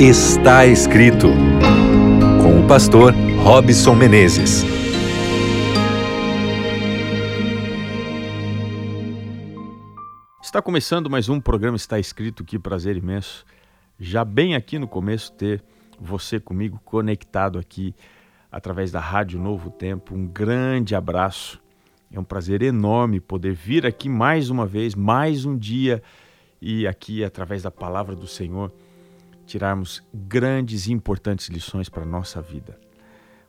Está escrito com o pastor Robson Menezes. Está começando mais um programa Está Escrito, que prazer imenso. Já bem aqui no começo ter você comigo conectado aqui através da Rádio Novo Tempo. Um grande abraço. É um prazer enorme poder vir aqui mais uma vez, mais um dia e aqui através da palavra do Senhor tirarmos grandes e importantes lições para a nossa vida.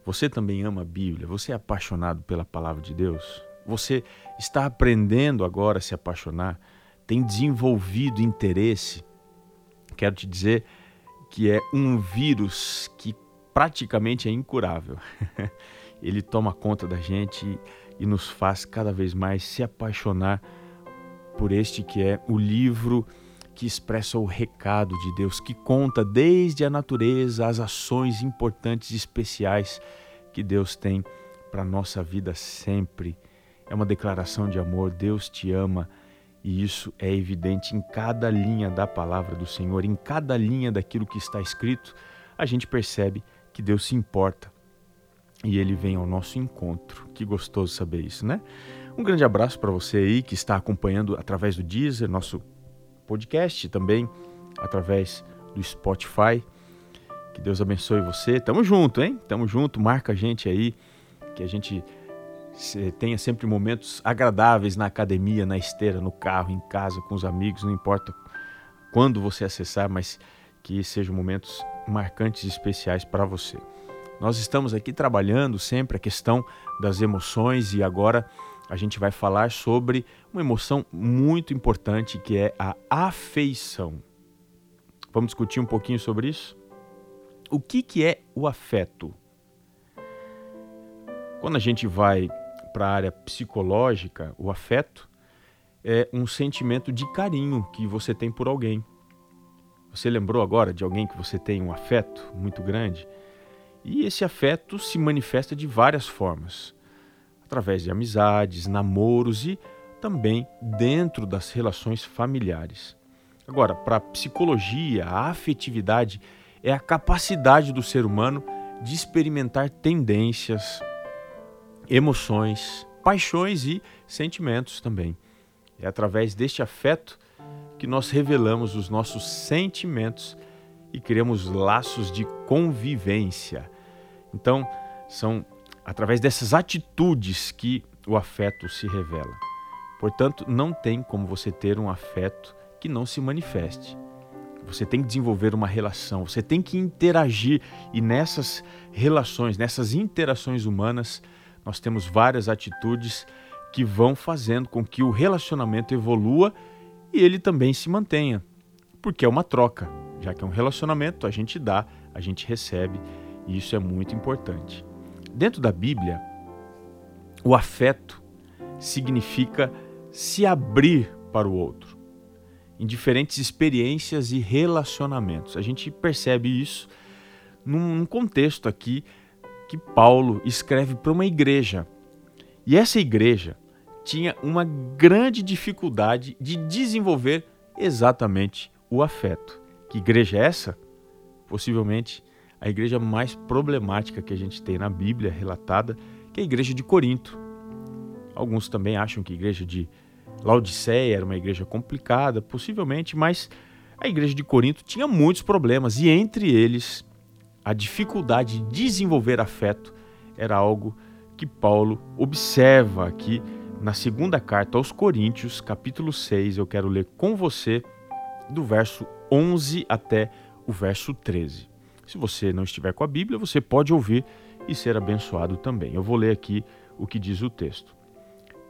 Você também ama a Bíblia? Você é apaixonado pela palavra de Deus? Você está aprendendo agora a se apaixonar? Tem desenvolvido interesse? Quero te dizer que é um vírus que praticamente é incurável. Ele toma conta da gente e nos faz cada vez mais se apaixonar por este que é o livro que expressa o recado de Deus, que conta desde a natureza as ações importantes e especiais que Deus tem para a nossa vida sempre. É uma declaração de amor, Deus te ama, e isso é evidente em cada linha da palavra do Senhor, em cada linha daquilo que está escrito, a gente percebe que Deus se importa e ele vem ao nosso encontro. Que gostoso saber isso, né? Um grande abraço para você aí que está acompanhando através do Deezer, nosso podcast também através do Spotify. Que Deus abençoe você. Tamo junto, hein? Tamo junto. Marca a gente aí, que a gente tenha sempre momentos agradáveis na academia, na esteira, no carro, em casa, com os amigos, não importa quando você acessar, mas que sejam momentos marcantes e especiais para você. Nós estamos aqui trabalhando sempre a questão das emoções e agora a gente vai falar sobre uma emoção muito importante que é a afeição. Vamos discutir um pouquinho sobre isso? O que, que é o afeto? Quando a gente vai para a área psicológica, o afeto é um sentimento de carinho que você tem por alguém. Você lembrou agora de alguém que você tem um afeto muito grande? E esse afeto se manifesta de várias formas através de amizades, namoros e também dentro das relações familiares. Agora, para a psicologia, a afetividade é a capacidade do ser humano de experimentar tendências, emoções, paixões e sentimentos também. É através deste afeto que nós revelamos os nossos sentimentos e criamos laços de convivência. Então, são através dessas atitudes que o afeto se revela. Portanto, não tem como você ter um afeto que não se manifeste. Você tem que desenvolver uma relação, você tem que interagir e nessas relações, nessas interações humanas, nós temos várias atitudes que vão fazendo com que o relacionamento evolua e ele também se mantenha, porque é uma troca, já que é um relacionamento, a gente dá, a gente recebe, e isso é muito importante. Dentro da Bíblia, o afeto significa se abrir para o outro em diferentes experiências e relacionamentos. A gente percebe isso num contexto aqui que Paulo escreve para uma igreja. E essa igreja tinha uma grande dificuldade de desenvolver exatamente o afeto. Que igreja é essa? Possivelmente a igreja mais problemática que a gente tem na Bíblia relatada, que é a igreja de Corinto. Alguns também acham que a igreja de Laodiceia era uma igreja complicada, possivelmente, mas a igreja de Corinto tinha muitos problemas e entre eles a dificuldade de desenvolver afeto era algo que Paulo observa aqui na segunda carta aos Coríntios, capítulo 6. Eu quero ler com você do verso 11 até o verso 13. Se você não estiver com a Bíblia, você pode ouvir e ser abençoado também. Eu vou ler aqui o que diz o texto.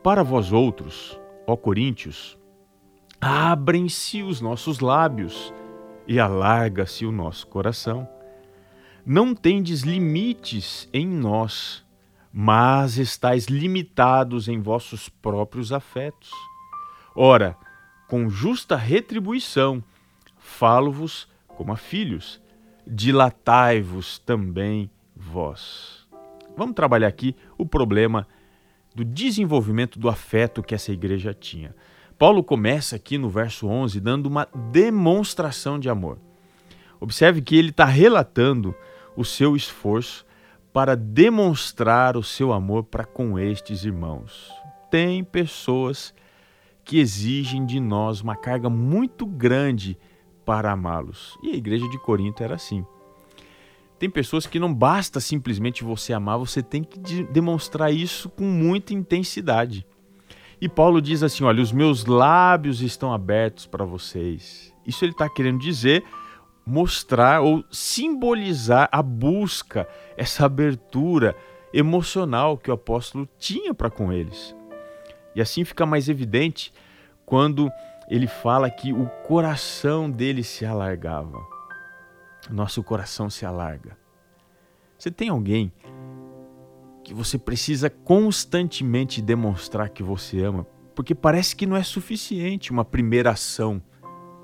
Para vós outros, ó Coríntios, abrem-se os nossos lábios e alarga-se o nosso coração. Não tendes limites em nós, mas estáis limitados em vossos próprios afetos. Ora, com justa retribuição, falo-vos como a filhos dilatai-vos também vós. Vamos trabalhar aqui o problema do desenvolvimento do afeto que essa igreja tinha. Paulo começa aqui no verso 11 dando uma demonstração de amor. Observe que ele está relatando o seu esforço para demonstrar o seu amor para com estes irmãos. Tem pessoas que exigem de nós uma carga muito grande para amá-los. E a igreja de Corinto era assim. Tem pessoas que não basta simplesmente você amar, você tem que demonstrar isso com muita intensidade. E Paulo diz assim: Olha, os meus lábios estão abertos para vocês. Isso ele está querendo dizer, mostrar ou simbolizar a busca, essa abertura emocional que o apóstolo tinha para com eles. E assim fica mais evidente quando ele fala que o coração dele se alargava nosso coração se alarga. Você tem alguém que você precisa constantemente demonstrar que você ama, porque parece que não é suficiente uma primeira ação,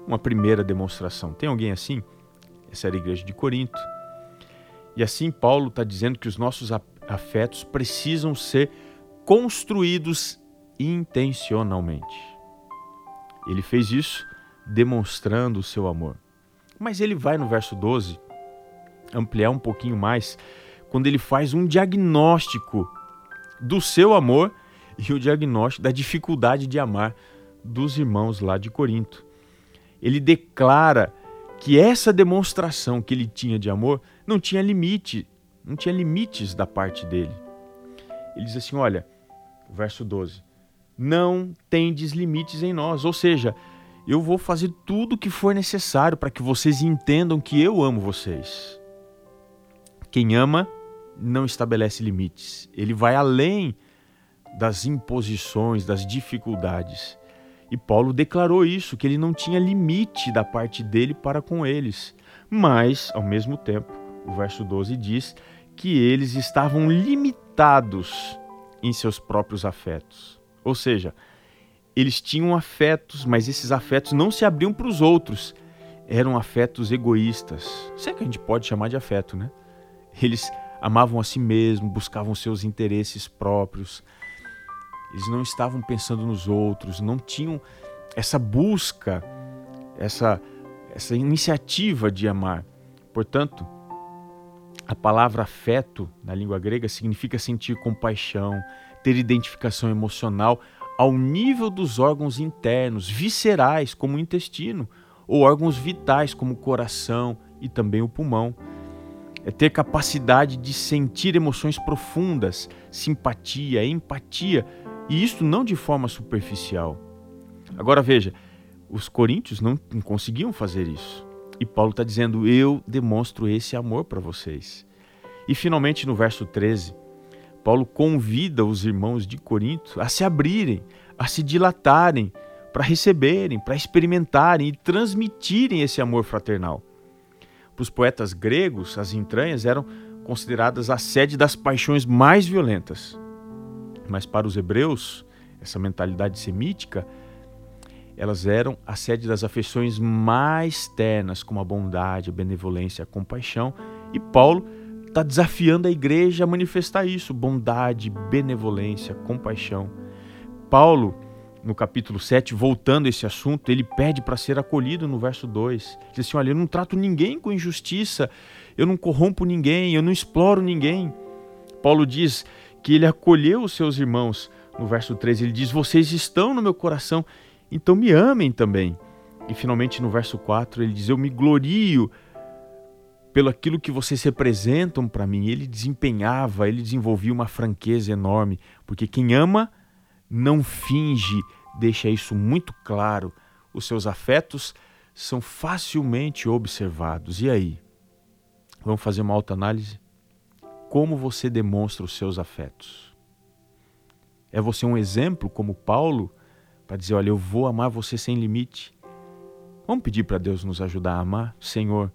uma primeira demonstração. Tem alguém assim? Essa era a igreja de Corinto. E assim Paulo está dizendo que os nossos afetos precisam ser construídos intencionalmente. Ele fez isso demonstrando o seu amor. Mas ele vai no verso 12 ampliar um pouquinho mais, quando ele faz um diagnóstico do seu amor e o diagnóstico da dificuldade de amar dos irmãos lá de Corinto. Ele declara que essa demonstração que ele tinha de amor não tinha limite, não tinha limites da parte dele. Ele diz assim: olha, verso 12: Não tendes limites em nós, ou seja, eu vou fazer tudo o que for necessário para que vocês entendam que eu amo vocês. Quem ama não estabelece limites, ele vai além das imposições, das dificuldades. E Paulo declarou isso, que ele não tinha limite da parte dele para com eles. Mas, ao mesmo tempo, o verso 12 diz que eles estavam limitados em seus próprios afetos. Ou seja, eles tinham afetos, mas esses afetos não se abriam para os outros. Eram afetos egoístas. Se é que a gente pode chamar de afeto, né? Eles amavam a si mesmos, buscavam seus interesses próprios. Eles não estavam pensando nos outros, não tinham essa busca, essa, essa iniciativa de amar. Portanto, a palavra afeto na língua grega significa sentir compaixão, ter identificação emocional ao nível dos órgãos internos, viscerais, como o intestino, ou órgãos vitais, como o coração e também o pulmão. É ter capacidade de sentir emoções profundas, simpatia, empatia, e isso não de forma superficial. Agora veja, os coríntios não conseguiam fazer isso. E Paulo está dizendo: Eu demonstro esse amor para vocês. E finalmente no verso 13, Paulo convida os irmãos de Corinto a se abrirem, a se dilatarem, para receberem, para experimentarem e transmitirem esse amor fraternal. Para os poetas gregos, as entranhas eram consideradas a sede das paixões mais violentas. Mas para os hebreus, essa mentalidade semítica, elas eram a sede das afeições mais ternas, como a bondade, a benevolência, a compaixão. E Paulo está desafiando a igreja a manifestar isso: bondade, benevolência, compaixão. Paulo, no capítulo 7, voltando a esse assunto, ele pede para ser acolhido no verso 2. Diz assim: Olha, eu não trato ninguém com injustiça, eu não corrompo ninguém, eu não exploro ninguém. Paulo diz que ele acolheu os seus irmãos. No verso 3, ele diz: Vocês estão no meu coração, então me amem também. E finalmente no verso 4, ele diz: Eu me glorio pelo aquilo que vocês representam para mim. Ele desempenhava, ele desenvolvia uma franqueza enorme, porque quem ama não finge, deixa isso muito claro. Os seus afetos são facilmente observados. E aí? Vamos fazer uma autoanálise? Como você demonstra os seus afetos? É você um exemplo como Paulo para dizer, olha, eu vou amar você sem limite? Vamos pedir para Deus nos ajudar a amar? Senhor,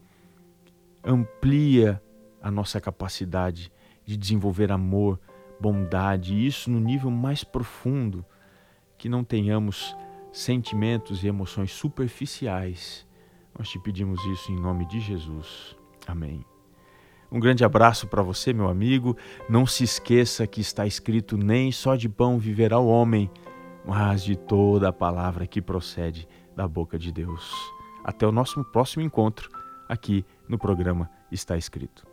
amplia a nossa capacidade de desenvolver amor, bondade, e isso no nível mais profundo, que não tenhamos sentimentos e emoções superficiais. Nós te pedimos isso em nome de Jesus. Amém. Um grande abraço para você, meu amigo. Não se esqueça que está escrito: nem só de pão viverá o homem, mas de toda a palavra que procede da boca de Deus. Até o nosso próximo encontro aqui no programa Está Escrito.